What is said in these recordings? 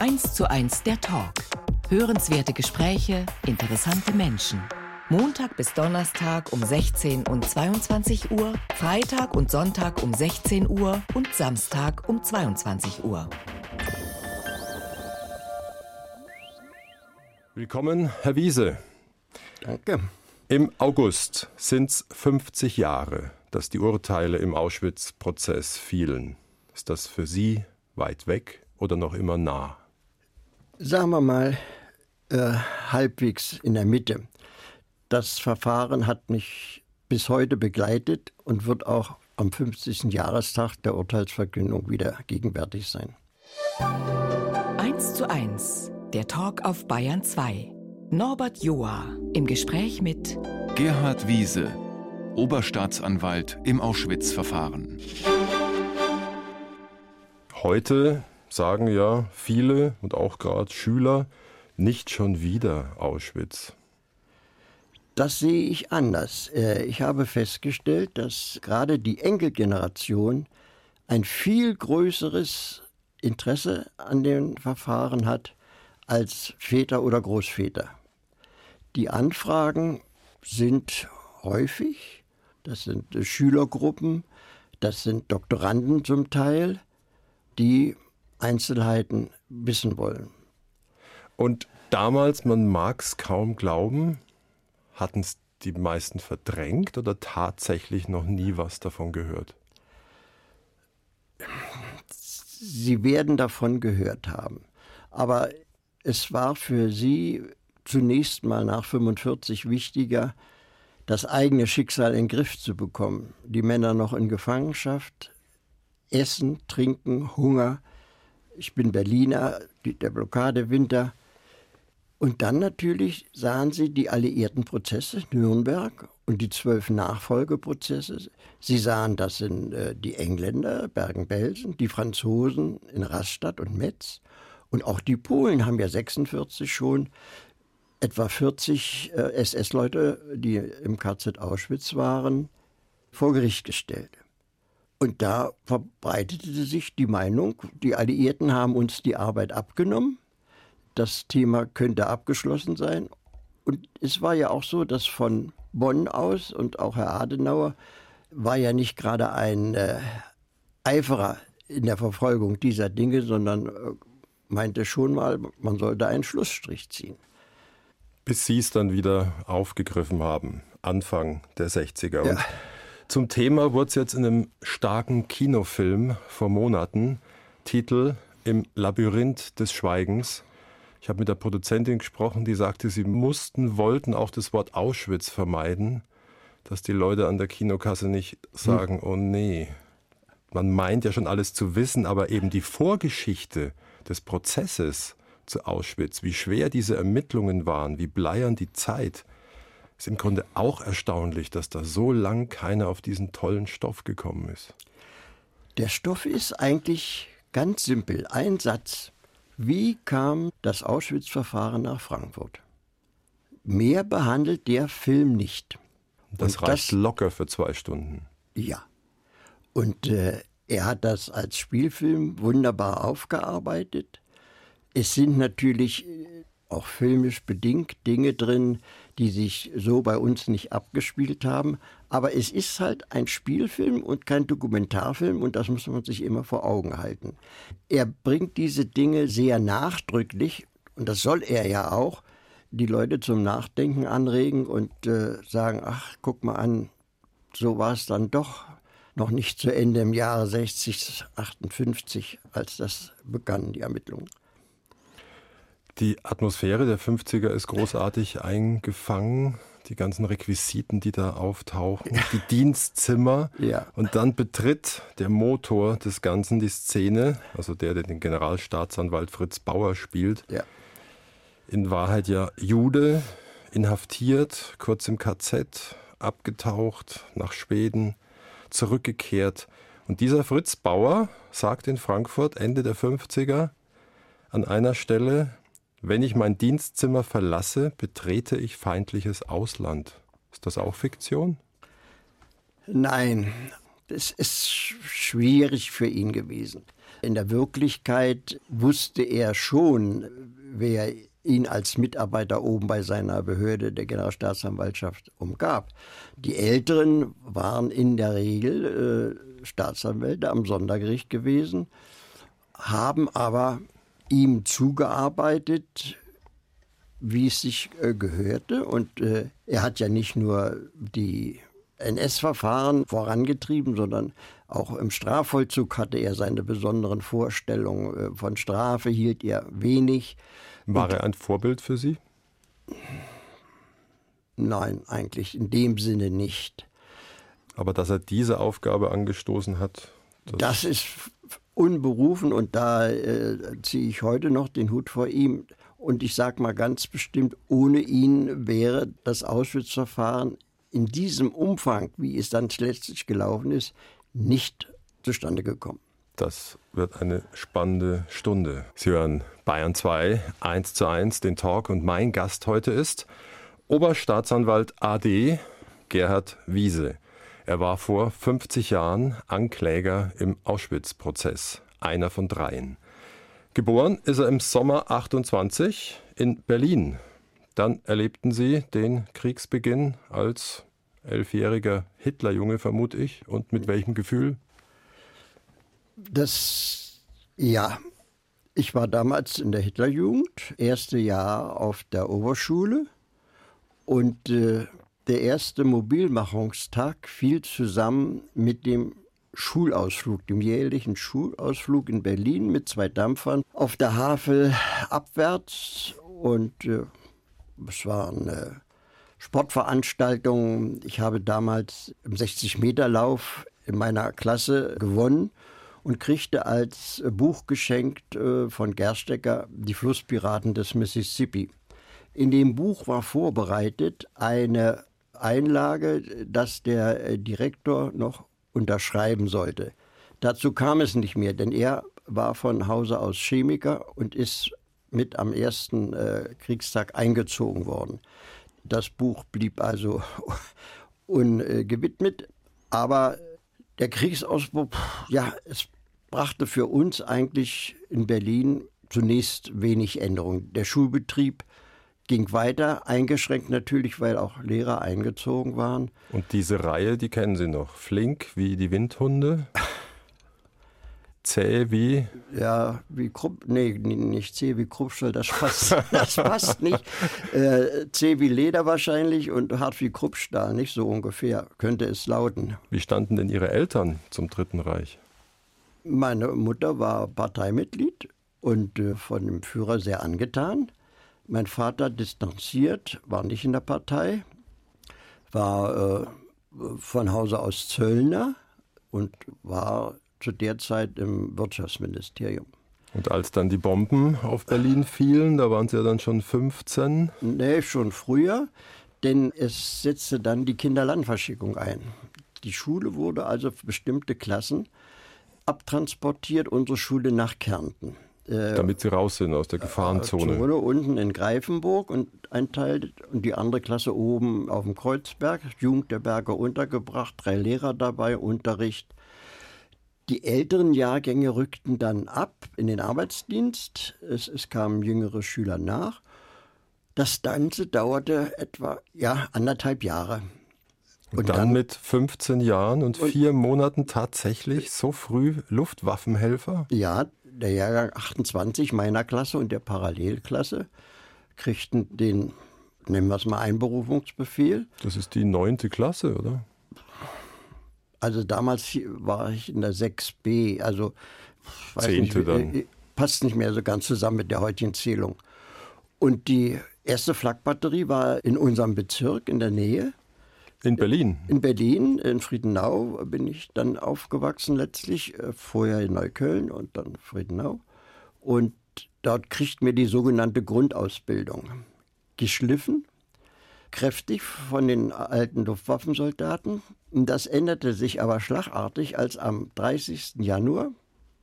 1 zu 1 der Talk. Hörenswerte Gespräche, interessante Menschen. Montag bis Donnerstag um 16 und 22 Uhr, Freitag und Sonntag um 16 Uhr und Samstag um 22 Uhr. Willkommen, Herr Wiese. Danke. Im August sind es 50 Jahre, dass die Urteile im Auschwitz-Prozess fielen. Ist das für Sie weit weg oder noch immer nah? Sagen wir mal äh, halbwegs in der Mitte. Das Verfahren hat mich bis heute begleitet und wird auch am 50. Jahrestag der Urteilsverkündung wieder gegenwärtig sein. 1 zu 1, der Talk auf Bayern 2. Norbert Joa im Gespräch mit Gerhard Wiese, Oberstaatsanwalt im Auschwitz-Verfahren. Heute sagen ja viele und auch gerade Schüler nicht schon wieder Auschwitz. Das sehe ich anders. Äh, ich habe festgestellt, dass gerade die Enkelgeneration ein viel größeres Interesse an den Verfahren hat als Väter oder Großväter. Die Anfragen sind häufig, das sind Schülergruppen, das sind Doktoranden zum Teil, die Einzelheiten wissen wollen. Und damals, man mag es kaum glauben, hatten es die meisten verdrängt oder tatsächlich noch nie was davon gehört? Sie werden davon gehört haben. Aber es war für Sie zunächst mal nach 45 wichtiger, das eigene Schicksal in den Griff zu bekommen. Die Männer noch in Gefangenschaft, Essen, Trinken, Hunger. Ich bin Berliner, der Blockadewinter. Und dann natürlich sahen sie die alliierten Prozesse, Nürnberg und die zwölf Nachfolgeprozesse. Sie sahen das in äh, die Engländer, Bergen-Belsen, die Franzosen in Rastatt und Metz. Und auch die Polen haben ja 46 schon etwa 40 äh, SS-Leute, die im KZ Auschwitz waren, vor Gericht gestellt. Und da verbreitete sich die Meinung, die Alliierten haben uns die Arbeit abgenommen, das Thema könnte abgeschlossen sein. Und es war ja auch so, dass von Bonn aus und auch Herr Adenauer war ja nicht gerade ein äh, Eiferer in der Verfolgung dieser Dinge, sondern äh, meinte schon mal, man sollte einen Schlussstrich ziehen bis Sie es dann wieder aufgegriffen haben, Anfang der 60er. Ja. Und zum Thema wurde es jetzt in einem starken Kinofilm vor Monaten, Titel Im Labyrinth des Schweigens. Ich habe mit der Produzentin gesprochen, die sagte, sie mussten, wollten auch das Wort Auschwitz vermeiden, dass die Leute an der Kinokasse nicht sagen, hm. oh nee. Man meint ja schon alles zu wissen, aber eben die Vorgeschichte des Prozesses, zu Auschwitz, wie schwer diese Ermittlungen waren, wie bleiern die Zeit, ist im Grunde auch erstaunlich, dass da so lang keiner auf diesen tollen Stoff gekommen ist. Der Stoff ist eigentlich ganz simpel. Ein Satz. Wie kam das Auschwitz-Verfahren nach Frankfurt? Mehr behandelt der Film nicht. Das Und reicht das, locker für zwei Stunden. Ja. Und äh, er hat das als Spielfilm wunderbar aufgearbeitet. Es sind natürlich äh, auch filmisch bedingt Dinge drin, die sich so bei uns nicht abgespielt haben. Aber es ist halt ein Spielfilm und kein Dokumentarfilm und das muss man sich immer vor Augen halten. Er bringt diese Dinge sehr nachdrücklich und das soll er ja auch, die Leute zum Nachdenken anregen und äh, sagen, ach, guck mal an, so war es dann doch noch nicht zu Ende im Jahre 60, 58, als das begann, die Ermittlungen. Die Atmosphäre der 50er ist großartig eingefangen. Die ganzen Requisiten, die da auftauchen, die Dienstzimmer. Ja. Und dann betritt der Motor des Ganzen die Szene, also der, der den Generalstaatsanwalt Fritz Bauer spielt. Ja. In Wahrheit ja Jude, inhaftiert, kurz im KZ, abgetaucht, nach Schweden, zurückgekehrt. Und dieser Fritz Bauer sagt in Frankfurt Ende der 50er an einer Stelle, wenn ich mein Dienstzimmer verlasse, betrete ich feindliches Ausland. Ist das auch Fiktion? Nein, es ist schwierig für ihn gewesen. In der Wirklichkeit wusste er schon, wer ihn als Mitarbeiter oben bei seiner Behörde der Generalstaatsanwaltschaft umgab. Die Älteren waren in der Regel äh, Staatsanwälte am Sondergericht gewesen, haben aber ihm zugearbeitet, wie es sich äh, gehörte. Und äh, er hat ja nicht nur die NS-Verfahren vorangetrieben, sondern auch im Strafvollzug hatte er seine besonderen Vorstellungen. Äh, von Strafe hielt er wenig. War Und, er ein Vorbild für Sie? Nein, eigentlich in dem Sinne nicht. Aber dass er diese Aufgabe angestoßen hat? Das, das ist unberufen und da äh, ziehe ich heute noch den Hut vor ihm. Und ich sage mal ganz bestimmt, ohne ihn wäre das Auschwitz-Verfahren in diesem Umfang, wie es dann letztlich gelaufen ist, nicht zustande gekommen. Das wird eine spannende Stunde. Sie hören Bayern 2, 1 zu 1, den Talk und mein Gast heute ist Oberstaatsanwalt AD Gerhard Wiese. Er war vor 50 Jahren Ankläger im Auschwitz-Prozess, einer von dreien. Geboren ist er im Sommer 28 in Berlin. Dann erlebten sie den Kriegsbeginn als elfjähriger Hitlerjunge, vermute ich. Und mit welchem Gefühl? Das, ja, ich war damals in der Hitlerjugend, erste Jahr auf der Oberschule und äh, der erste Mobilmachungstag fiel zusammen mit dem Schulausflug, dem jährlichen Schulausflug in Berlin mit zwei Dampfern auf der Havel abwärts und äh, es war eine Sportveranstaltung. Ich habe damals im 60-Meter-Lauf in meiner Klasse gewonnen und kriegte als Buch geschenkt äh, von Gerstecker die Flusspiraten des Mississippi. In dem Buch war vorbereitet eine Einlage, dass der äh, Direktor noch unterschreiben sollte. Dazu kam es nicht mehr, denn er war von Hause aus Chemiker und ist mit am ersten äh, Kriegstag eingezogen worden. Das Buch blieb also ungewidmet, aber der Kriegsausbruch, ja, es brachte für uns eigentlich in Berlin zunächst wenig Änderung. Der Schulbetrieb ging weiter, eingeschränkt natürlich, weil auch Lehrer eingezogen waren. Und diese Reihe, die kennen Sie noch, flink wie die Windhunde? Zäh wie? Ja, wie Krupp, nee, nicht zäh wie Kruppschall, das passt, das passt nicht. Äh, zäh wie Leder wahrscheinlich und hart wie Kruppstahl, nicht so ungefähr, könnte es lauten. Wie standen denn Ihre Eltern zum Dritten Reich? Meine Mutter war Parteimitglied und äh, von dem Führer sehr angetan. Mein Vater distanziert, war nicht in der Partei, war äh, von Hause aus Zöllner und war zu der Zeit im Wirtschaftsministerium. Und als dann die Bomben auf Berlin fielen, da waren Sie ja dann schon 15? Nee, schon früher, denn es setzte dann die Kinderlandverschickung ein. Die Schule wurde also für bestimmte Klassen abtransportiert, unsere Schule nach Kärnten. Äh, Damit sie raus sind aus der äh, Gefahrenzone. Zone unten in Greifenburg und ein Teil und die andere Klasse oben auf dem Kreuzberg, Jugend der Berge untergebracht, drei Lehrer dabei, Unterricht. Die älteren Jahrgänge rückten dann ab in den Arbeitsdienst. Es, es kamen jüngere Schüler nach. Das Ganze dauerte etwa ja, anderthalb Jahre. Und, dann, dann, mit 15 Jahren und, und vier Monaten tatsächlich so früh Luftwaffenhelfer? Ja, der Jahrgang 28 meiner Klasse und der Parallelklasse kriegten den, nennen wir es mal, Einberufungsbefehl. Das ist die neunte Klasse, oder? Also damals war ich in der 6b, also Zehnte nicht, dann. Äh, passt nicht mehr so ganz zusammen mit der heutigen Zählung. Und die erste Flakbatterie war in unserem Bezirk in der Nähe. In Berlin? In Berlin, in Friedenau bin ich dann aufgewachsen letztlich, äh, vorher in Neukölln und dann Friedenau. Und dort kriegt mir die sogenannte Grundausbildung geschliffen, kräftig von den alten Luftwaffensoldaten. Das änderte sich aber schlagartig, als am 30. Januar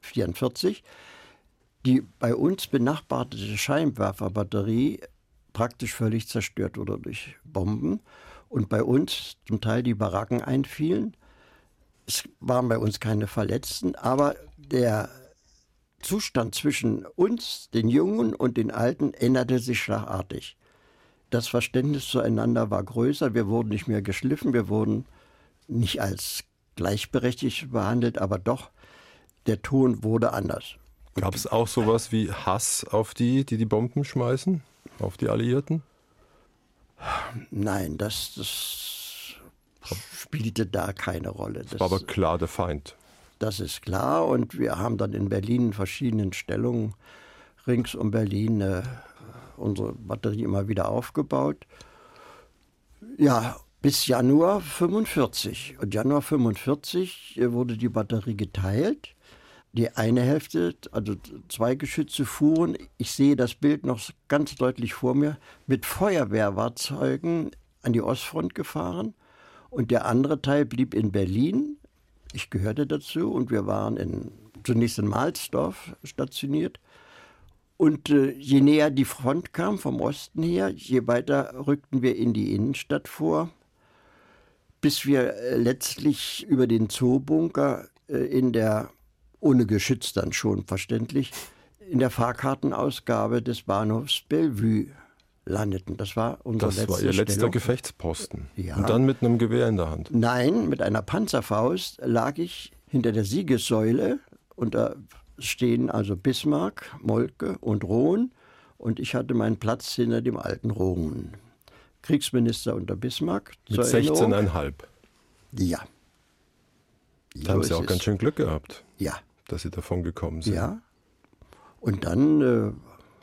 1944 die bei uns benachbarte Scheinwerferbatterie praktisch völlig zerstört wurde durch Bomben und bei uns zum Teil die Baracken einfielen. Es waren bei uns keine Verletzten, aber der Zustand zwischen uns, den Jungen und den Alten, änderte sich schlagartig. Das Verständnis zueinander war größer, wir wurden nicht mehr geschliffen, wir wurden nicht als gleichberechtigt behandelt, aber doch, der Ton wurde anders. Gab es auch sowas wie Hass auf die, die die Bomben schmeißen, auf die Alliierten? Nein, das, das spielte da keine Rolle. Das war aber klar der Feind. Das ist klar und wir haben dann in Berlin in verschiedenen Stellungen rings um Berlin äh, unsere Batterie immer wieder aufgebaut. Ja, bis Januar 45. Und Januar 45 äh, wurde die Batterie geteilt. Die eine Hälfte, also zwei Geschütze fuhren, ich sehe das Bild noch ganz deutlich vor mir, mit Feuerwehrfahrzeugen an die Ostfront gefahren und der andere Teil blieb in Berlin. Ich gehörte dazu und wir waren in, zunächst in Mahlsdorf stationiert. Und äh, je näher die Front kam vom Osten her, je weiter rückten wir in die Innenstadt vor, bis wir äh, letztlich über den Zoobunker äh, in der, ohne Geschütz dann schon verständlich, in der Fahrkartenausgabe des Bahnhofs Bellevue landeten. Das war unser Das war Ihr letzter Stellung. Gefechtsposten. Ja. Und dann mit einem Gewehr in der Hand. Nein, mit einer Panzerfaust lag ich hinter der Siegessäule und da stehen also Bismarck, Moltke und Rohn und ich hatte meinen Platz hinter dem alten Rohn. Kriegsminister unter Bismarck. Mit zur Erinnerung. 16,5. Ja. Da haben Sie auch ganz schön Glück gehabt, Ja, dass Sie davon gekommen sind. ja. Und dann äh,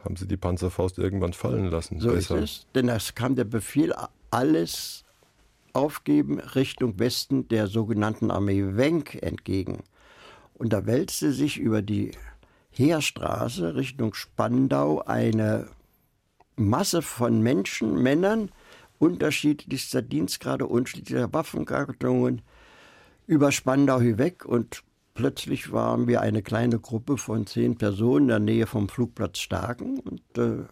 Haben Sie die Panzerfaust irgendwann fallen lassen? So Besser. ist es. Denn es kam der Befehl, alles aufgeben Richtung Westen der sogenannten Armee Wenck entgegen. Und da wälzte sich über die Heerstraße Richtung Spandau eine Masse von Menschen, Männern unterschiedlichster Dienstgrade, unterschiedlicher Waffengattungen über Spandau hinweg und plötzlich waren wir eine kleine Gruppe von zehn Personen in der Nähe vom Flugplatz Starken und äh,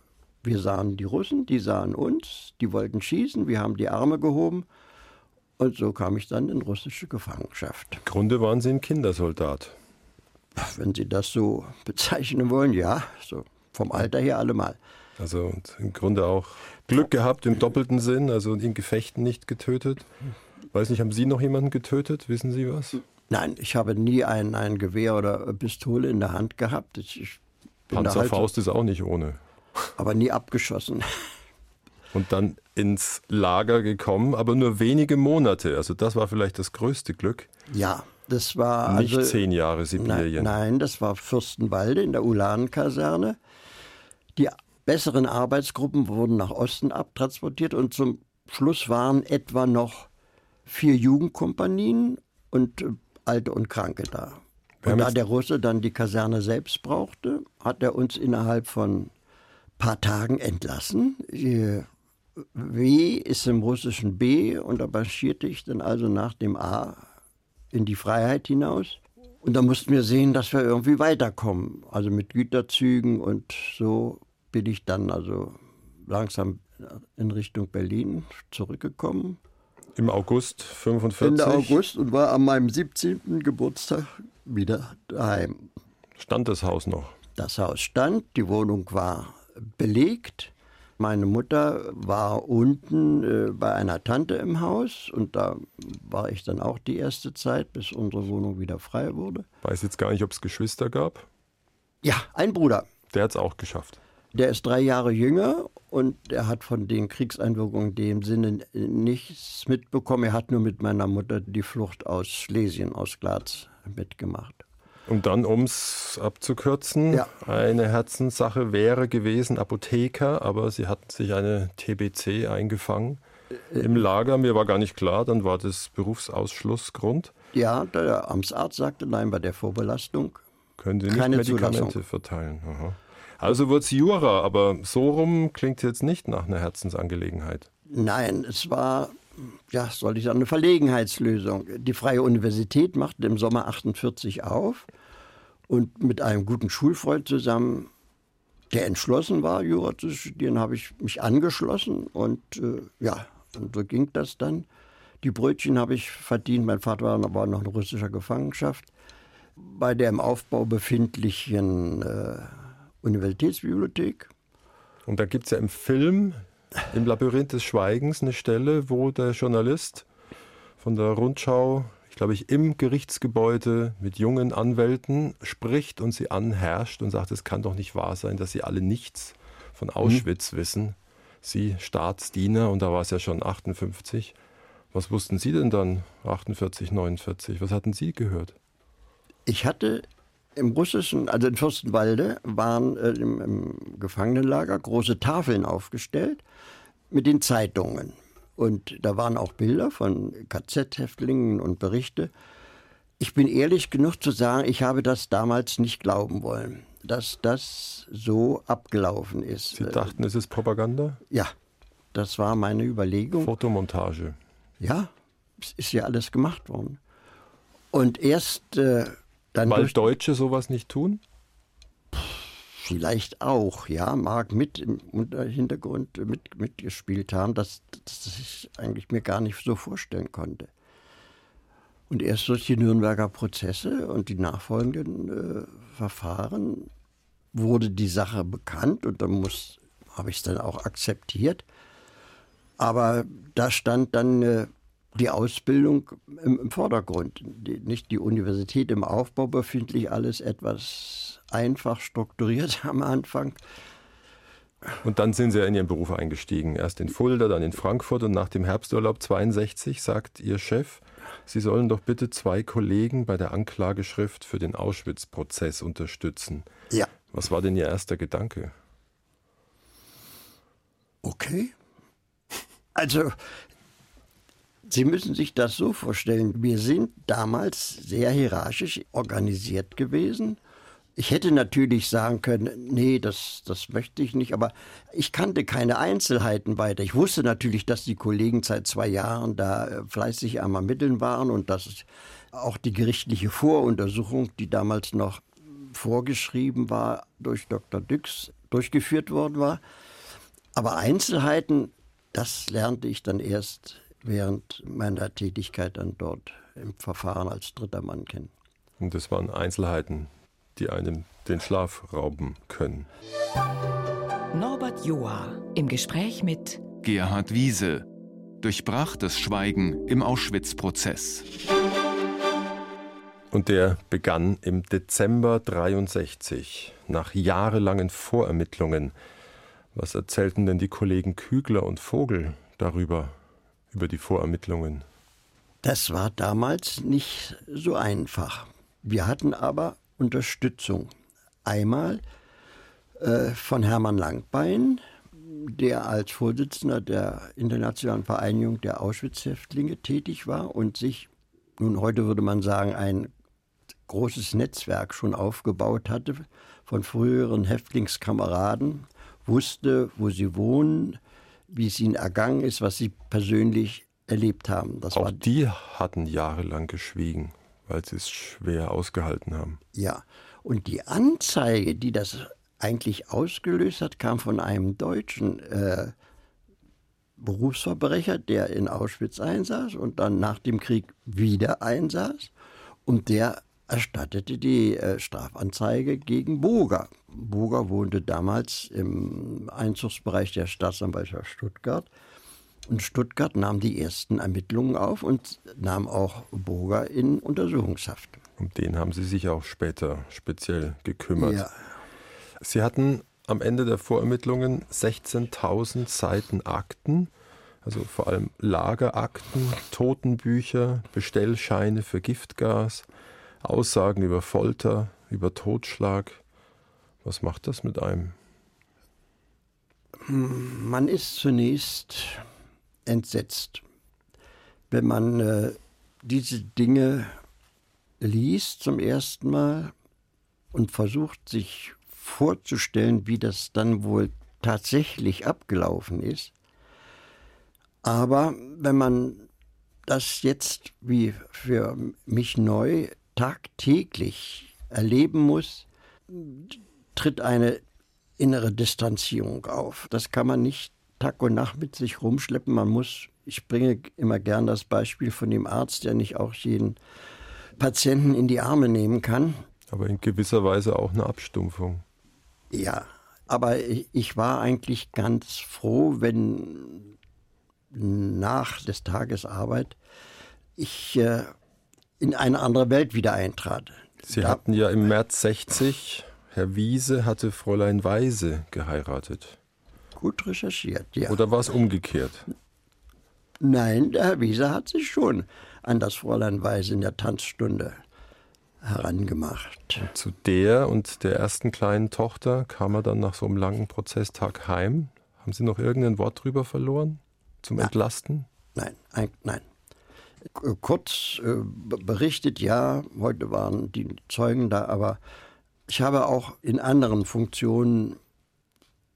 wir sahen die Russen, die sahen uns, die wollten schießen, wir haben die Arme gehoben und so kam ich dann in russische Gefangenschaft. Im Grunde waren Sie ein Kindersoldat. Wenn Sie das so bezeichnen wollen, ja, so vom Alter her allemal. Also und im Grunde auch Glück gehabt im doppelten Sinn, also in Gefechten nicht getötet. Weiß nicht, haben Sie noch jemanden getötet? Wissen Sie was? Nein, ich habe nie ein, ein Gewehr oder Pistole in der Hand gehabt. Ich, da halt, Panzerfaust ist auch nicht ohne. aber nie abgeschossen. Und dann ins Lager gekommen, aber nur wenige Monate. Also das war vielleicht das größte Glück. Ja, das war Nicht also, zehn Jahre Nein, Sibirien. nein, das war Fürstenwalde in der Ulanenkaserne. Die besseren Arbeitsgruppen wurden nach Osten abtransportiert und zum Schluss waren etwa noch vier Jugendkompanien und äh, Alte und Kranke da. Und da der Russe dann die Kaserne selbst brauchte, hat er uns innerhalb von paar Tagen entlassen. W ist im Russischen B und da marschierte ich dann also nach dem A in die Freiheit hinaus. Und da mussten wir sehen, dass wir irgendwie weiterkommen. Also mit Güterzügen und so bin ich dann also langsam in Richtung Berlin zurückgekommen. Im August 45. Ende August und war an meinem 17. Geburtstag wieder daheim. Stand das Haus noch. Das Haus stand, die Wohnung war belegt. Meine Mutter war unten äh, bei einer Tante im Haus und da war ich dann auch die erste Zeit, bis unsere Wohnung wieder frei wurde. Weiß jetzt gar nicht, ob es Geschwister gab. Ja, ein Bruder. Der hat es auch geschafft. Der ist drei Jahre jünger und er hat von den Kriegseinwirkungen in dem Sinne nichts mitbekommen. Er hat nur mit meiner Mutter die Flucht aus Schlesien, aus Glatz mitgemacht. Und dann, um es abzukürzen, Ja. eine Herzenssache wäre gewesen, Apotheker, aber sie hatten sich eine TBC eingefangen Äh, im Lager. Mir war gar nicht klar, dann war das Berufsausschlussgrund. Ja, der Amtsarzt sagte nein bei der Vorbelastung. Können Sie nicht Keine Medikamente Zulassung. verteilen. Aha. Also wurde es Jura, aber so rum klingt jetzt nicht nach einer Herzensangelegenheit. Nein, es war, ja, soll ich sagen, eine Verlegenheitslösung. Die Freie Universität machte im Sommer 48 auf und mit einem guten Schulfreund zusammen, der entschlossen war, Jura zu studieren, habe ich mich angeschlossen und äh, ja, und so ging das dann. Die Brötchen habe ich verdient. Mein Vater war noch in russischer Gefangenschaft. Bei der im Aufbau befindlichen äh, Universitätsbibliothek. Und da gibt es ja im Film, im Labyrinth des Schweigens, eine Stelle, wo der Journalist von der Rundschau, ich glaube ich, im Gerichtsgebäude mit jungen Anwälten spricht und sie anherrscht und sagt, es kann doch nicht wahr sein, dass sie alle nichts von Auschwitz mhm. wissen. Sie Staatsdiener, und da war es ja schon 58. Was wussten Sie denn dann 48, 49? Was hatten Sie gehört? Ich hatte im russischen, also in Fürstenwalde, waren äh, im, im, Gefangenenlager große Tafeln aufgestellt mit den Zeitungen. Und da waren auch Bilder von KZ-Häftlingen und Berichte. Ich bin ehrlich genug zu sagen, ich habe das damals nicht glauben wollen, dass das so abgelaufen ist. Sie dachten, es ist Propaganda? Ja, das war meine Überlegung. Fotomontage. Ja, es ist ja alles gemacht worden. Und erst äh, dann. Weil Deutsche sowas nicht tun? Vielleicht auch, ja, mag mit im Hintergrund mit, mitgespielt haben, dass, dass ich eigentlich mir gar nicht so vorstellen konnte. Und erst durch die Nürnberger Prozesse und die nachfolgenden äh, Verfahren wurde die Sache bekannt und dann habe ich es dann auch akzeptiert. Aber da stand dann äh, die Ausbildung im, im Vordergrund. Die, nicht die Universität im Aufbau befindlich, alles etwas einfach strukturiert am Anfang. Und dann sind Sie ja in Ihren Beruf eingestiegen. Erst in Fulda, dann in Frankfurt und nach dem Herbsturlaub 62 sagt Ihr Chef, Sie sollen doch bitte zwei Kollegen bei der Anklageschrift für den Auschwitz-Prozess unterstützen. Ja. Was war denn Ihr erster Gedanke? Okay. Also Sie müssen sich das so vorstellen, wir sind damals sehr hierarchisch organisiert gewesen. Ich hätte natürlich sagen können, nee, das, das möchte ich nicht, aber ich kannte keine Einzelheiten weiter. Ich wusste natürlich, dass die Kollegen seit zwei Jahren da äh, fleißig am Ermitteln waren und dass auch die gerichtliche Voruntersuchung, die damals noch vorgeschrieben war, durch Dr. Düx durchgeführt worden war. Aber Einzelheiten, das lernte ich dann erst während meiner Tätigkeit dann dort im Verfahren als dritter Mann kennen. Und das waren Einzelheiten, die einem den Schlaf rauben können. Norbert Joa im Gespräch mit Gerhard Wiese durchbrach das Schweigen im Auschwitz-Prozess. Und der begann im Dezember 63, nach jahrelangen Vorermittlungen. Was erzählten denn die Kollegen Kügler und Vogel darüber? Über die Vorermittlungen? Das war damals nicht so einfach. Wir hatten aber Unterstützung. Einmal äh, von Hermann Langbein, der als Vorsitzender der Internationalen Vereinigung der Auschwitz-Häftlinge tätig war und sich, nun heute würde man sagen, ein großes Netzwerk schon aufgebaut hatte von früheren Häftlingskameraden, wusste, wo sie wohnen, wie es ihnen ergangen ist, was sie persönlich erlebt haben. Das Auch die hatten jahrelang geschwiegen, weil sie es schwer ausgehalten haben. Ja, und die Anzeige, die das eigentlich ausgelöst hat, kam von einem deutschen äh, Berufsverbrecher, der in Auschwitz einsaß und dann nach dem Krieg wieder einsaß. Und der erstattete die äh, Strafanzeige gegen Boger. Boger wohnte damals im Einzugsbereich der Staatsanwaltschaft Stuttgart. Und Stuttgart nahm die ersten Ermittlungen auf und nahm auch Boger in Untersuchungshaft. Um den haben Sie sich auch später speziell gekümmert. Ja. Sie hatten am Ende der Vorermittlungen 16.000 Seiten Akten, also vor allem Lagerakten, Totenbücher, Bestellscheine für Giftgas, Aussagen über Folter, über Totschlag. Was macht das mit einem? Man ist zunächst entsetzt, wenn man äh, diese Dinge liest zum ersten Mal und versucht sich vorzustellen, wie das dann wohl tatsächlich abgelaufen ist. Aber wenn man das jetzt wie für mich neu tagtäglich erleben muss, tritt eine innere Distanzierung auf. Das kann man nicht Tag und Nacht mit sich rumschleppen. Man muss, ich bringe immer gern das Beispiel von dem Arzt, der nicht auch jeden Patienten in die Arme nehmen kann. Aber in gewisser Weise auch eine Abstumpfung. Ja, aber ich war eigentlich ganz froh, wenn nach des Tages Arbeit ich äh, in eine andere Welt wieder eintrat. Sie da hatten ja im März 60, Herr Wiese hatte Fräulein Weise geheiratet. Gut recherchiert, ja. Oder war es umgekehrt? Nein, der Herr Wiese hat sich schon an das Fräulein Weise in der Tanzstunde herangemacht. Und zu der und der ersten kleinen Tochter kam er dann nach so einem langen Prozesstag heim. Haben Sie noch irgendein Wort drüber verloren? Zum nein. Entlasten? Nein, ein, nein. Kurz äh, berichtet, ja, heute waren die Zeugen da, aber ich habe auch in anderen Funktionen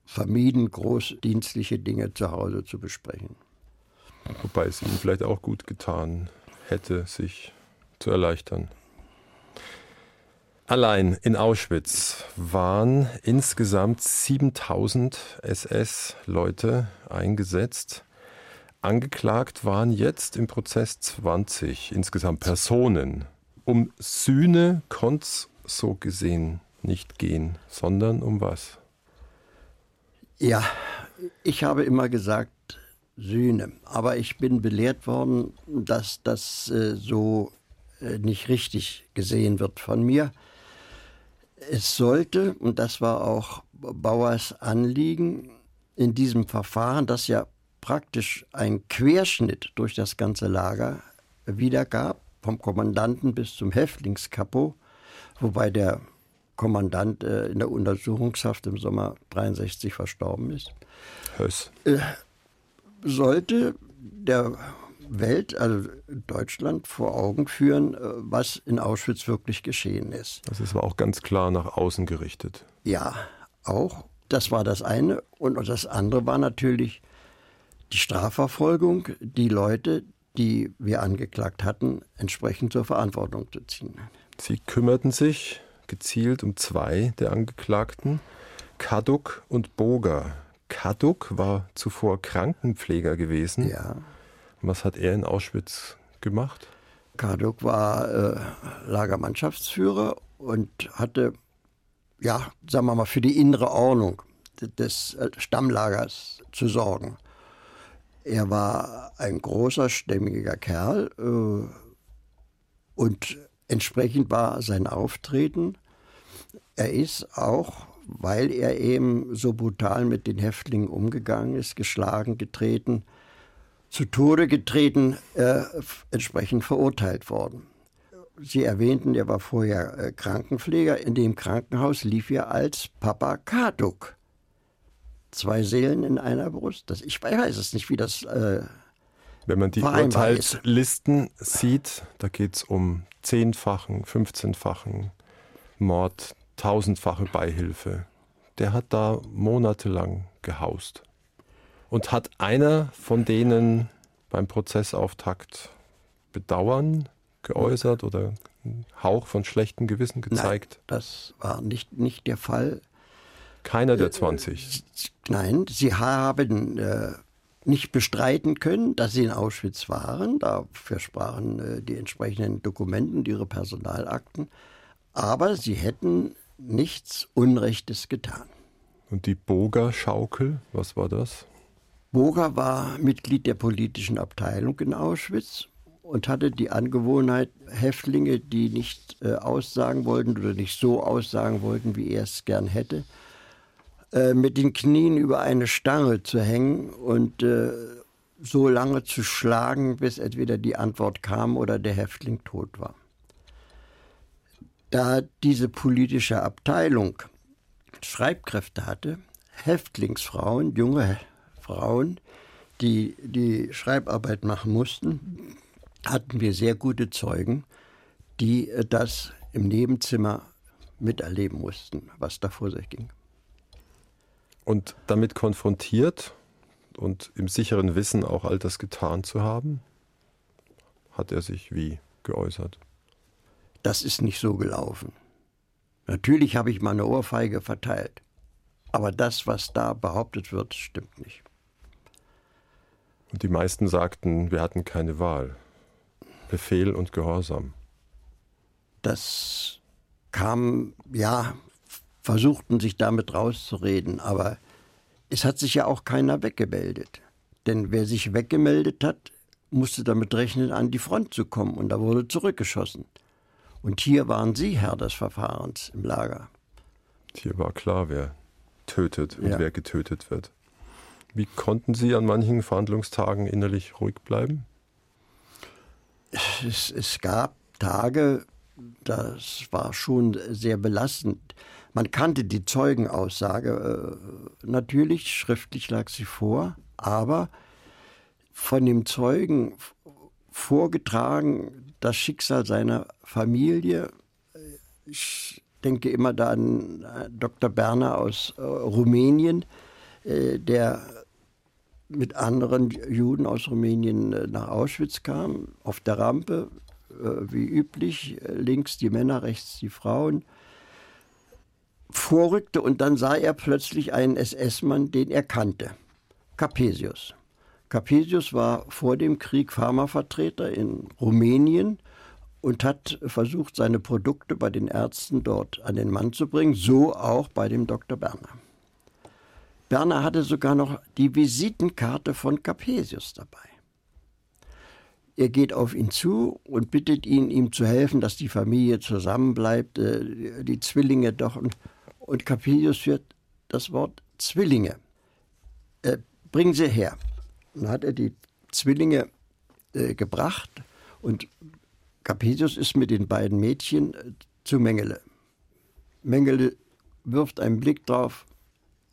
vermieden, großdienstliche Dinge zu Hause zu besprechen. Wobei es Ihnen vielleicht auch gut getan hätte, sich zu erleichtern. Allein in Auschwitz waren insgesamt 7000 SS-Leute eingesetzt. Angeklagt waren jetzt im Prozess 20 insgesamt Personen. Um Sühne konnte es so gesehen nicht gehen, sondern um was? Ja, ich habe immer gesagt Sühne, aber ich bin belehrt worden, dass das äh, so äh, nicht richtig gesehen wird von mir. Es sollte, und das war auch Bauers Anliegen, in diesem Verfahren, das ja praktisch ein Querschnitt durch das ganze Lager wiedergab, vom Kommandanten bis zum Häftlingskapo, wobei der Kommandant äh, in der Untersuchungshaft im Sommer 63 verstorben ist. Höss. Äh, sollte der Welt, also Deutschland, vor Augen führen, äh, was in Auschwitz wirklich geschehen ist. Das ist auch ganz klar nach außen gerichtet. Ja, auch. Das war das eine. Und das andere war natürlich die Strafverfolgung, die Leute, die wir angeklagt hatten, entsprechend zur Verantwortung zu ziehen. Sie kümmerten sich gezielt um zwei der Angeklagten, Kaduk und Boga. Kaduk war zuvor Krankenpfleger gewesen. Ja. Was hat er in Auschwitz gemacht? Karduk war äh, Lagermannschaftsführer und hatte, ja, sagen wir mal, für die innere Ordnung des äh, Stammlagers zu sorgen. Er war ein großer, stämmiger Kerl äh, und entsprechend war sein Auftreten. Er ist auch, weil er eben so brutal mit den Häftlingen umgegangen ist, geschlagen, getreten, zu Tode getreten, äh, entsprechend verurteilt worden. Sie erwähnten, er war vorher äh, Krankenpfleger. In dem Krankenhaus lief er als Papa Kaduk. Zwei Seelen in einer Brust. Das, ich weiß es nicht, wie das. Äh, Wenn man die Urteilslisten sieht, da geht es um zehnfachen, 15-fachen Mord, tausendfache Beihilfe. Der hat da monatelang gehaust. Und hat einer von denen beim Prozessauftakt Bedauern geäußert oder einen Hauch von schlechtem Gewissen gezeigt? Nein, das war nicht, nicht der Fall. Keiner der 20? Äh, nein, sie haben äh, nicht bestreiten können, dass sie in Auschwitz waren. Dafür sprachen äh, die entsprechenden Dokumenten, ihre Personalakten. Aber sie hätten nichts Unrechtes getan. Und die Boga-Schaukel, was war das? Boga war Mitglied der politischen Abteilung in Auschwitz und hatte die Angewohnheit, Häftlinge, die nicht äh, aussagen wollten oder nicht so aussagen wollten, wie er es gern hätte, äh, mit den Knien über eine Stange zu hängen und äh, so lange zu schlagen, bis entweder die Antwort kam oder der Häftling tot war. Da diese politische Abteilung Schreibkräfte hatte, Häftlingsfrauen, junge Frauen, die die Schreibarbeit machen mussten, hatten wir sehr gute Zeugen, die äh, das im Nebenzimmer miterleben mussten, was da vor sich ging. Und damit konfrontiert und im sicheren Wissen auch all das getan zu haben, hat er sich wie geäußert? Das ist nicht so gelaufen. Natürlich habe ich meine Ohrfeige verteilt. Aber das, was da behauptet wird, stimmt nicht. Und die meisten sagten, wir hatten keine Wahl. Befehl und Gehorsam. Das kam, ja, versuchten sich damit rauszureden, aber es hat sich ja auch keiner weggemeldet. Denn wer sich weggemeldet hat, musste damit rechnen, an die Front zu kommen und da wurde zurückgeschossen. Und hier waren Sie Herr des Verfahrens im Lager. Hier war klar, wer tötet und ja. wer getötet wird. Wie konnten Sie an manchen Verhandlungstagen innerlich ruhig bleiben? Es, es gab Tage, das war schon sehr belastend. Man kannte die Zeugenaussage äh, natürlich, schriftlich lag sie vor, aber von dem Zeugen vorgetragen das Schicksal seiner Familie. Ich denke immer da an äh, Dr. Berner aus äh, Rumänien, der mit anderen Juden aus Rumänien nach Auschwitz kam, auf der Rampe, wie üblich, links die Männer, rechts die Frauen vorrückte und dann sah er plötzlich einen SS-Mann, den er kannte, Capesius. Capesius war vor dem Krieg Pharmavertreter in Rumänien und hat versucht, seine Produkte bei den Ärzten dort an den Mann zu bringen, so auch bei dem Dr. Berner. Berner hatte sogar noch die Visitenkarte von Capesius dabei. Er geht auf ihn zu und bittet ihn, ihm zu helfen, dass die Familie zusammenbleibt, äh, die Zwillinge doch. Capelius führt das Wort Zwillinge. Äh, bringen Sie her. Dann hat er die Zwillinge äh, gebracht und Capelius ist mit den beiden Mädchen äh, zu Mengele. Mengele wirft einen Blick drauf,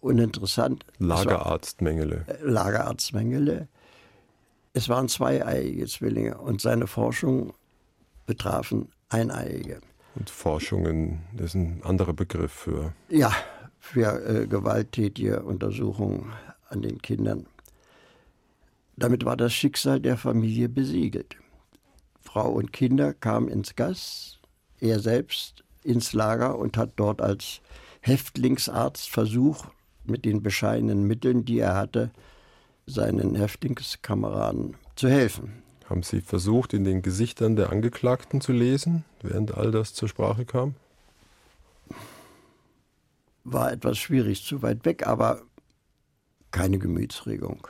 uninteressant. Lagerarzt Mengele. Äh, Lagerarzt Mengele. Es waren zweieiige Zwillinge und seine Forschungen betrafen eineiige. Und Forschungen ist ein anderer Begriff für. Ja, für äh, gewalttätige Untersuchungen an den Kindern. Damit war das Schicksal der Familie besiegelt. Frau und Kinder kamen ins Gas, er selbst ins Lager und hat dort als Häftlingsarzt versucht, mit den bescheidenen Mitteln, die er hatte, seinen Häftlingskameraden zu helfen. Haben Sie versucht, in den Gesichtern der Angeklagten zu lesen, während all das zur Sprache kam? War etwas schwierig, zu weit weg, aber keine Gemütsregung.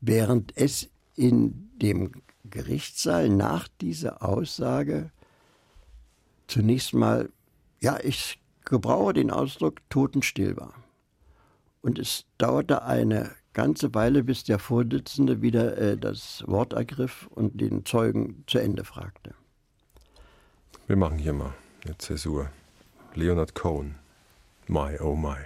Während es in dem Gerichtssaal nach dieser Aussage zunächst mal, ja, ich gebrauche den Ausdruck, totenstill war. Und es dauerte eine ganze Weile, bis der Vorsitzende wieder äh, das Wort ergriff und den Zeugen zu Ende fragte. Wir machen hier mal eine Zäsur. Leonard Cohen. My, oh my.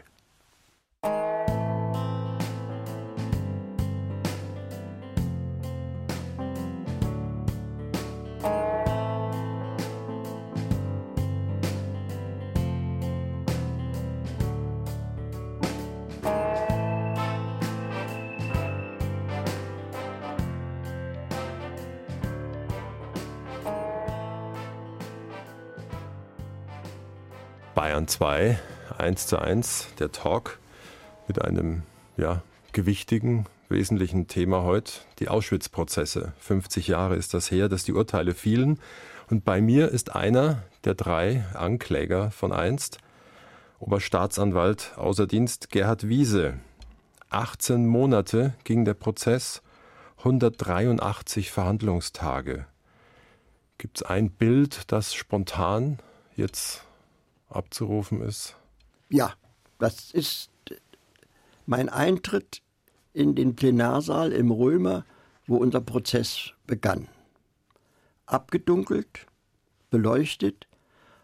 2, 1 zu 1, der Talk mit einem ja, gewichtigen, wesentlichen Thema heute, die Auschwitz-Prozesse. 50 Jahre ist das her, dass die Urteile fielen. Und bei mir ist einer der drei Ankläger von einst, Oberstaatsanwalt außer Dienst Gerhard Wiese. 18 Monate ging der Prozess, 183 Verhandlungstage. Gibt es ein Bild, das spontan jetzt abzurufen ist? Ja, das ist mein Eintritt in den Plenarsaal im Römer, wo unser Prozess begann. Abgedunkelt, beleuchtet,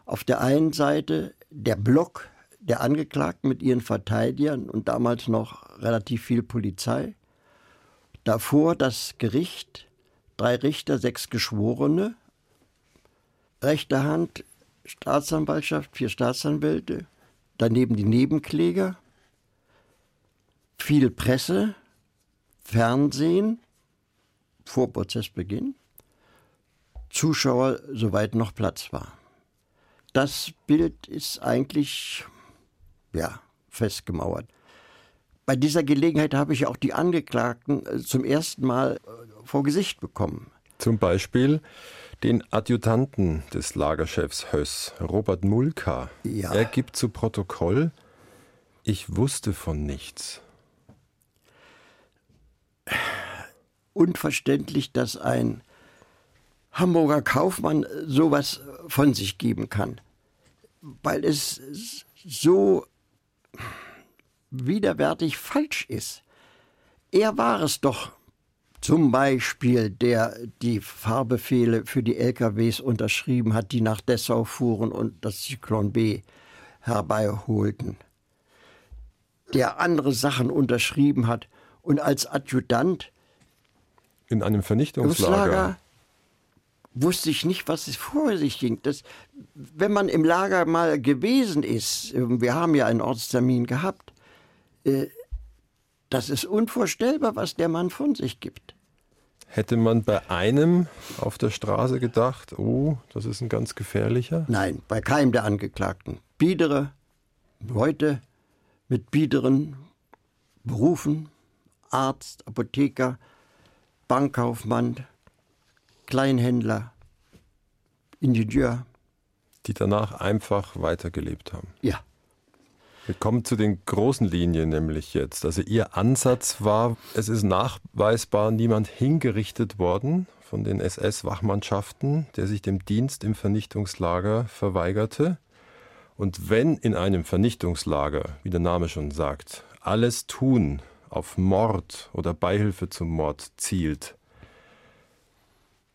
auf der einen Seite der Block der Angeklagten mit ihren Verteidigern und damals noch relativ viel Polizei. Davor das Gericht, drei Richter, sechs Geschworene. Rechter Hand Staatsanwaltschaft, vier Staatsanwälte, daneben die Nebenkläger, viel Presse, Fernsehen vor Prozessbeginn, Zuschauer, soweit noch Platz war. Das Bild ist eigentlich ja, festgemauert. bei dieser Gelegenheit habe ich auch die Angeklagten äh, zum ersten Mal äh, vor Gesicht bekommen. Zum Beispiel den Adjutanten des Lagerchefs Höss, Robert Mulka. Ja. Er gibt zu Protokoll, ich wusste von nichts. Unverständlich, dass ein Hamburger Kaufmann sowas von sich geben kann, weil es so widerwärtig falsch ist. Er war es doch zum Beispiel, der die Fahrbefehle für die LKWs unterschrieben hat, die nach Dessau fuhren und das Zyklon B herbeiholten. Der andere Sachen unterschrieben hat und als Adjutant in einem Vernichtungslager wusste ich nicht, was es vor sich ging. Das, wenn man im Lager mal gewesen ist, wir haben ja einen Ortstermin gehabt, äh, das ist unvorstellbar, was der Mann von sich gibt. Hätte man bei einem auf der Straße gedacht, oh, das ist ein ganz gefährlicher? Nein, bei keinem der Angeklagten. Biedere Leute mit biederen Berufen, Arzt, Apotheker, Bankkaufmann, Kleinhändler, Ingenieur. Die danach einfach weitergelebt haben. Ja. Wir kommen zu den großen Linien nämlich jetzt. Also Ihr Ansatz war, es ist nachweisbar niemand hingerichtet worden von den SS-Wachmannschaften, der sich dem Dienst im Vernichtungslager verweigerte. Und wenn in einem Vernichtungslager, wie der Name schon sagt, alles tun auf Mord oder Beihilfe zum Mord zielt,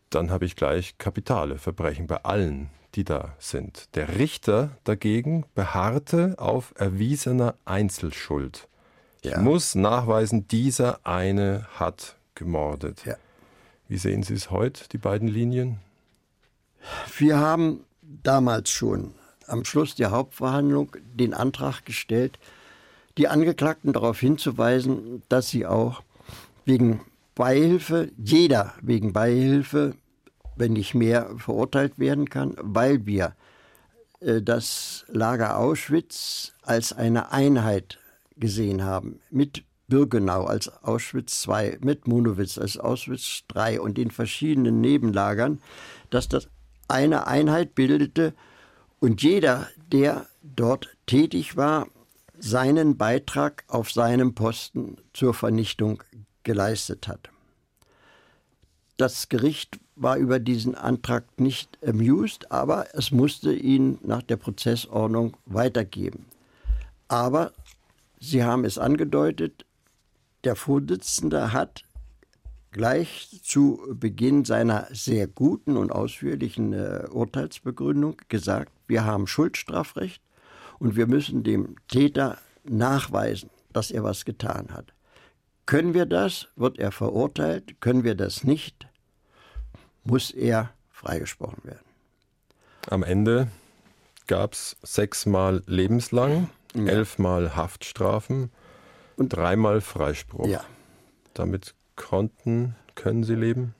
dann habe ich gleich kapitale Verbrechen bei allen, die da sind. Der Richter dagegen beharrte auf erwiesener Einzelschuld. Ja. Ich muss nachweisen, dieser eine hat gemordet. Ja. Wie sehen Sie es heute, die beiden Linien? Wir haben damals schon am Schluss der Hauptverhandlung den Antrag gestellt, die Angeklagten darauf hinzuweisen, dass sie auch wegen Beihilfe, jeder wegen Beihilfe wenn nicht mehr, verurteilt werden kann, weil wir äh, das Lager Auschwitz als eine Einheit gesehen haben, mit Birkenau als Auschwitz II, mit Monowitz als Auschwitz III und den verschiedenen Nebenlagern, dass das eine Einheit bildete und jeder, der dort tätig war, seinen Beitrag auf seinem Posten zur Vernichtung geleistet hat. Das Gericht war über diesen Antrag nicht amused, aber es musste ihn nach der Prozessordnung weitergeben. Aber Sie haben es angedeutet, der Vorsitzende hat gleich zu Beginn seiner sehr guten und ausführlichen äh, Urteilsbegründung gesagt, wir haben Schuldstrafrecht und wir müssen dem Täter nachweisen, dass er was getan hat. Können wir das, wird er verurteilt. Können wir das nicht, muss er freigesprochen werden. Am Ende gab es sechsmal lebenslang, ja. elfmal Haftstrafen und dreimal Freispruch. Ja. Damit konnten, können Sie leben?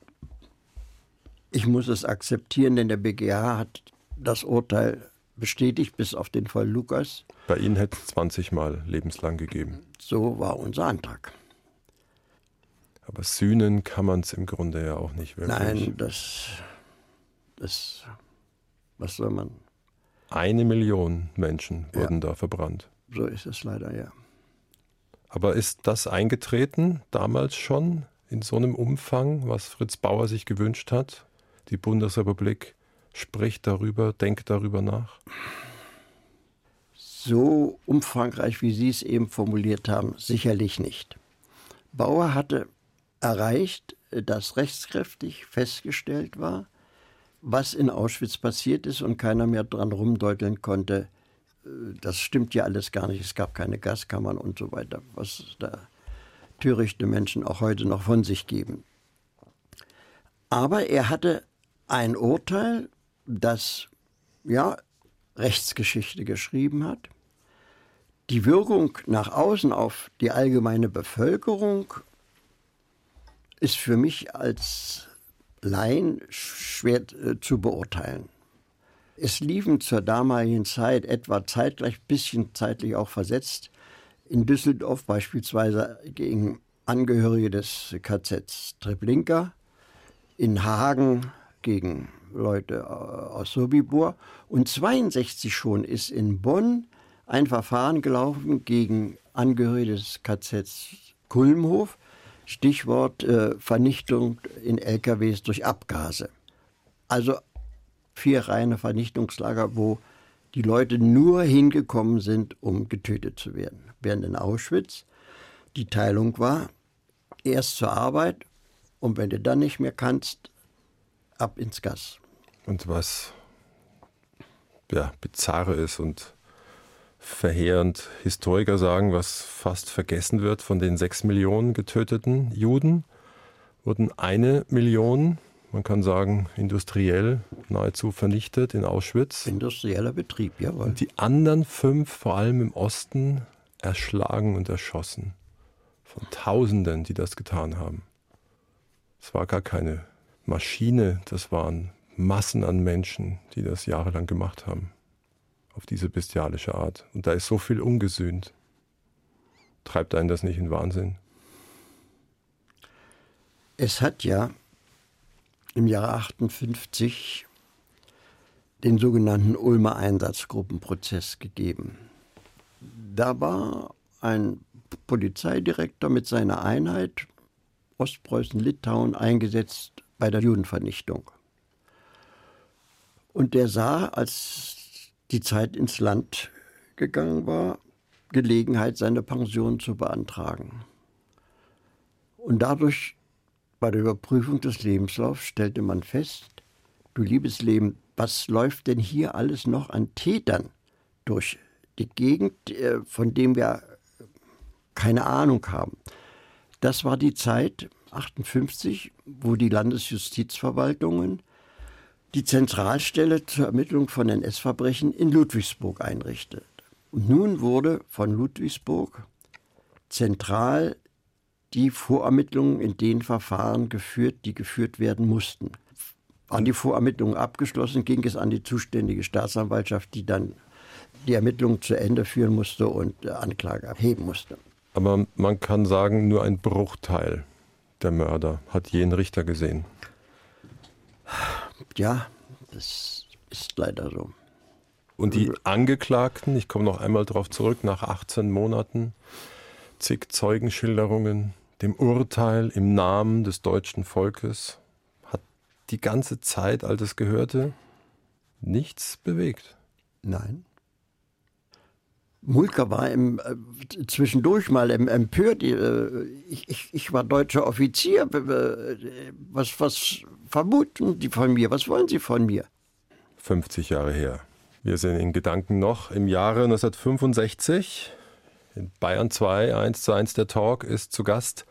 Ich muss es akzeptieren, denn der BGH hat das Urteil bestätigt, bis auf den Fall Lukas. Bei Ihnen hätte es 20 Mal lebenslang gegeben. So war unser Antrag. Aber sühnen kann man es im Grunde ja auch nicht wirklich. Nein, das, das, was soll man? Eine Million Menschen wurden ja. da verbrannt. So ist es leider, ja. Aber ist das eingetreten damals schon in so einem Umfang, was Fritz Bauer sich gewünscht hat? Die Bundesrepublik spricht darüber, denkt darüber nach? So umfangreich, wie Sie es eben formuliert haben, sicherlich nicht. Bauer hatte erreicht, dass rechtskräftig festgestellt war, was in Auschwitz passiert ist und keiner mehr dran rumdeuteln konnte, äh, das stimmt ja alles gar nicht, es gab keine Gaskammern und so weiter, was da törichte Menschen auch heute noch von sich geben. Aber er hatte ein Urteil, das ja Rechtsgeschichte geschrieben hat. Die Wirkung nach außen auf die allgemeine Bevölkerung ist für mich als Laien schwer äh, zu beurteilen. Es liefen zur damaligen Zeit etwa zeitgleich, bisschen zeitlich auch versetzt, in Düsseldorf beispielsweise gegen Angehörige des KZs Treblinka, in Hagen gegen Leute äh, aus Sobibor und 62 schon ist in Bonn ein Verfahren gelaufen gegen Angehörige des KZs Kulmhof, Stichwort äh, Vernichtung in LKWs durch Abgase. Also vier reine Vernichtungslager, wo die Leute nur hingekommen sind, um getötet zu werden. Während in Auschwitz die Teilung war, erst zur Arbeit und wenn du dann nicht mehr kannst, ab ins Gas. Und was ja, bizarre ist und verheerend Historiker sagen, was fast vergessen wird von den sechs Millionen getöteten Juden, wurden eine Million man kann sagen, industriell nahezu vernichtet in Auschwitz. Industrieller Betrieb, jawohl. Und die anderen fünf, vor allem im Osten, erschlagen und erschossen. Von Tausenden, die das getan haben. Es war gar keine Maschine, das waren Massen an Menschen, die das jahrelang gemacht haben. Auf diese bestialische Art. Und da ist so viel ungesühnt. Treibt einen das nicht in Wahnsinn? Es hat ja im Jahre 58 den sogenannten Ulmer Einsatzgruppenprozess gegeben. Da war ein Polizeidirektor mit seiner Einheit Ostpreußen-Litauen eingesetzt bei der Judenvernichtung. Und der sah, als die Zeit ins Land gegangen war, Gelegenheit, seine Pension zu beantragen. Und dadurch bei der Überprüfung des Lebenslaufs stellte man fest, du liebes Leben, was läuft denn hier alles noch an Tätern durch die Gegend, äh, von dem wir keine Ahnung haben. Das war die Zeit 58, wo die Landesjustizverwaltungen die Zentralstelle zur Ermittlung von NS-Verbrechen in Ludwigsburg einrichtet. Und nun wurde von Ludwigsburg zentral die Vorermittlungen in den Verfahren geführt, die geführt werden mussten. Waren die Vorermittlungen abgeschlossen, ging es an die zuständige Staatsanwaltschaft, die dann die Ermittlungen zu Ende führen musste und Anklage erheben musste. Aber man kann sagen, nur ein Bruchteil der Mörder hat jeden Richter gesehen. Ja, das ist leider so. Und die Angeklagten, ich komme noch einmal darauf zurück, nach 18 Monaten, zig Zeugenschilderungen, dem Urteil im Namen des deutschen Volkes hat die ganze Zeit, als es gehörte, nichts bewegt. Nein. Mulker war im, äh, zwischendurch mal empört. Äh, ich, ich, ich, war deutscher Offizier. Was, was vermuten die von mir? Was wollen Sie von mir? 50 Jahre her. Wir sind in Gedanken noch im Jahre 1965. In Bayern 2, 1 zu 1 der Talk, ist zu Gast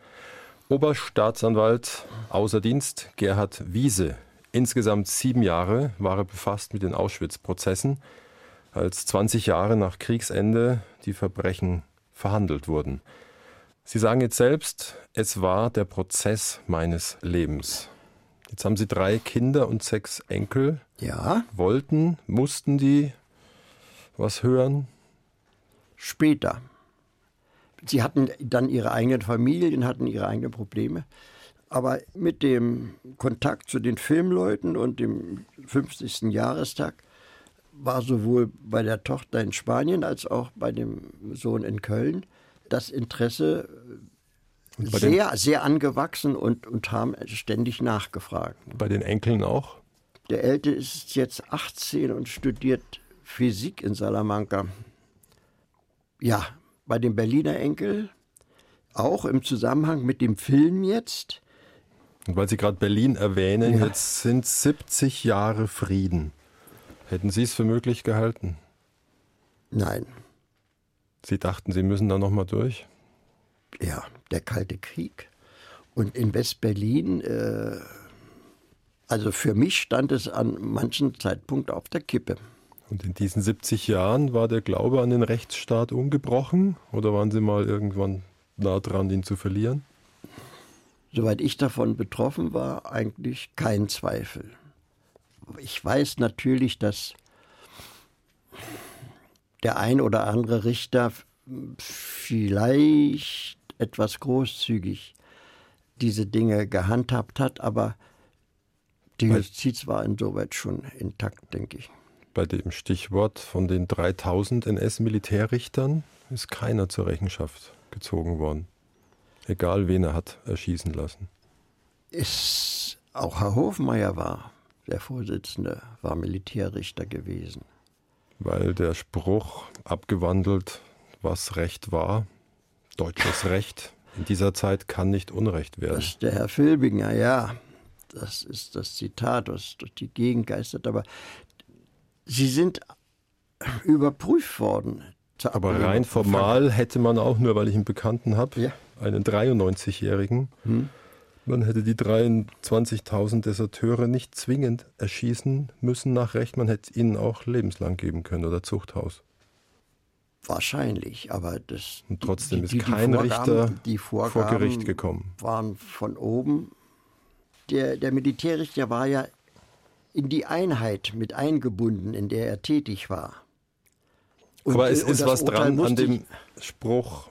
Oberstaatsanwalt außer Dienst Gerhard Wiese. Insgesamt sieben Jahre war er befasst mit den Auschwitz-Prozessen, als 20 Jahre nach Kriegsende die Verbrechen verhandelt wurden. Sie sagen jetzt selbst, es war der Prozess meines Lebens. Jetzt haben Sie drei Kinder und sechs Enkel. Ja. Wollten, mussten die was hören? Später. Sie hatten dann ihre eigenen Familien, hatten ihre eigenen Probleme. Aber mit dem Kontakt zu den Filmleuten und dem 50. Jahrestag war sowohl bei der Tochter in Spanien als auch bei dem Sohn in Köln das Interesse sehr, sehr angewachsen und, und haben ständig nachgefragt. Bei den Enkeln auch? Der Ältere ist jetzt 18 und studiert Physik in Salamanca. Ja, bei dem Berliner Enkel, auch im Zusammenhang mit dem Film jetzt. Und weil Sie gerade Berlin erwähnen, ja. jetzt sind 70 Jahre Frieden. Hätten Sie es für möglich gehalten? Nein. Sie dachten, Sie müssen da nochmal durch? Ja, der Kalte Krieg. Und in West-Berlin, äh, also für mich stand es an manchen Zeitpunkt auf der Kippe. Und in diesen 70 Jahren war der Glaube an den Rechtsstaat ungebrochen oder waren Sie mal irgendwann nah dran, ihn zu verlieren? Soweit ich davon betroffen war, eigentlich kein Zweifel. Ich weiß natürlich, dass der ein oder andere Richter vielleicht etwas großzügig diese Dinge gehandhabt hat, aber die Justiz war insoweit schon intakt, denke ich. Bei dem Stichwort von den 3000 NS-Militärrichtern ist keiner zur Rechenschaft gezogen worden. Egal, wen er hat erschießen lassen. Ist auch Herr Hofmeier war, der Vorsitzende, war Militärrichter gewesen. Weil der Spruch abgewandelt, was Recht war, deutsches Recht, in dieser Zeit kann nicht Unrecht werden. Das ist der Herr Filbinger, ja. Das ist das Zitat, was durch die Gegend geistert. Aber sie sind überprüft worden. Aber rein formal hätte man auch, nur weil ich einen Bekannten habe, ja. einen 93-Jährigen, hm. Man hätte die 23.000 Deserteure nicht zwingend erschießen müssen nach Recht, man hätte ihnen auch lebenslang geben können oder Zuchthaus. Wahrscheinlich, aber das. Und trotzdem die, die, ist kein Richter vor Gericht gekommen. Waren von oben. Der, der Militärrichter war ja in die Einheit mit eingebunden, in der er tätig war. Und, aber es ist was dran an dem Spruch,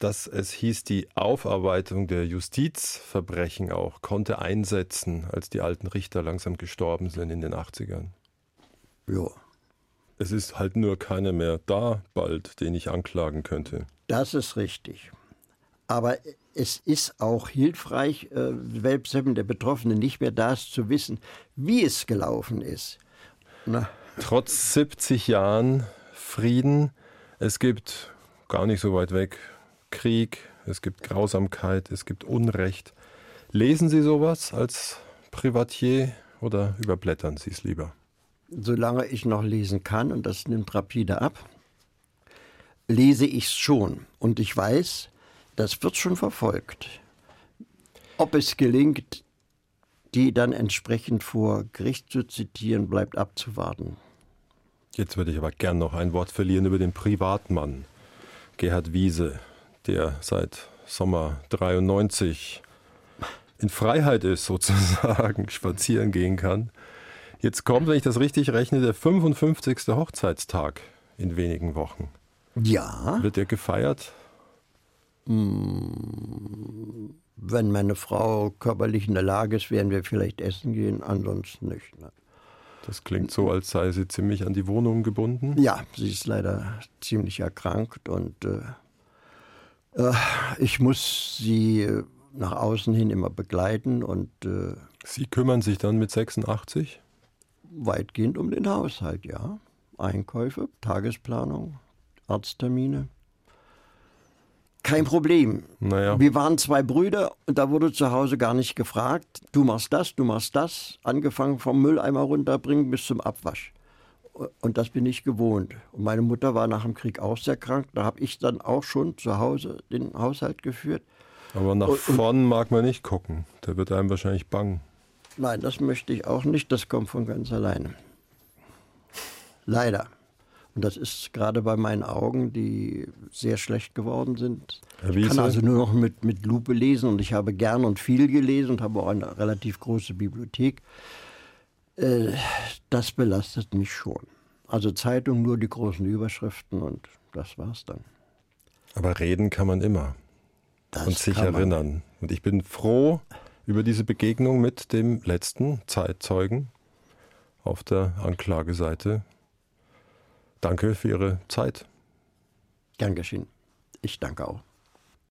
dass es hieß, die Aufarbeitung der Justizverbrechen auch konnte einsetzen, als die alten Richter langsam gestorben sind in den 80ern. Ja. Es ist halt nur keiner mehr da bald, den ich anklagen könnte. Das ist richtig. Aber es ist auch hilfreich, äh, selbst wenn der Betroffene nicht mehr da ist, zu wissen, wie es gelaufen ist. Na. Trotz 70 Jahren Frieden, es gibt gar nicht so weit weg Krieg, es gibt Grausamkeit, es gibt Unrecht. Lesen Sie sowas als Privatier oder überblättern Sie es lieber? solange ich noch lesen kann, und das nimmt rapide ab, lese ich es schon. Und ich weiß, das wird schon verfolgt. Ob es gelingt, die dann entsprechend vor Gericht zu zitieren, bleibt abzuwarten. Jetzt würde ich aber gern noch ein Wort verlieren über den Privatmann, Gerhard Wiese, der seit Sommer 93 in Freiheit ist, sozusagen, spazieren gehen kann. Jetzt kommt, wenn ich das richtig rechne, der 55. Hochzeitstag in wenigen Wochen. Ja. Wird der gefeiert? Hm, wenn meine Frau körperlich in der Lage ist, werden wir vielleicht essen gehen, ansonsten nicht. Ne? Das klingt so, als sei sie ziemlich an die Wohnung gebunden. Ja, sie ist leider ziemlich erkrankt und äh, ich muss sie nach außen hin immer begleiten und äh, Sie kümmern sich dann mit 86? weitgehend um den Haushalt, ja. Einkäufe, Tagesplanung, Arzttermine. Kein Problem. Naja. Wir waren zwei Brüder und da wurde zu Hause gar nicht gefragt, du machst das, du machst das, angefangen vom Mülleimer runterbringen bis zum Abwasch. Und das bin ich gewohnt. Und meine Mutter war nach dem Krieg auch sehr krank. Da habe ich dann auch schon zu Hause den Haushalt geführt. Aber nach und, vorn mag man nicht gucken. Da wird einem wahrscheinlich bang. Nein, das möchte ich auch nicht. Das kommt von ganz alleine. Leider. Und das ist gerade bei meinen Augen, die sehr schlecht geworden sind. Ich kann also nur noch mit, mit Lupe lesen und ich habe gern und viel gelesen und habe auch eine relativ große Bibliothek. Äh, das belastet mich schon. Also Zeitung nur die großen Überschriften und das war's dann. Aber reden kann man immer das und sich erinnern. Und ich bin froh, über diese Begegnung mit dem letzten Zeitzeugen auf der Anklageseite. Danke für Ihre Zeit. Gern geschehen. Ich danke auch.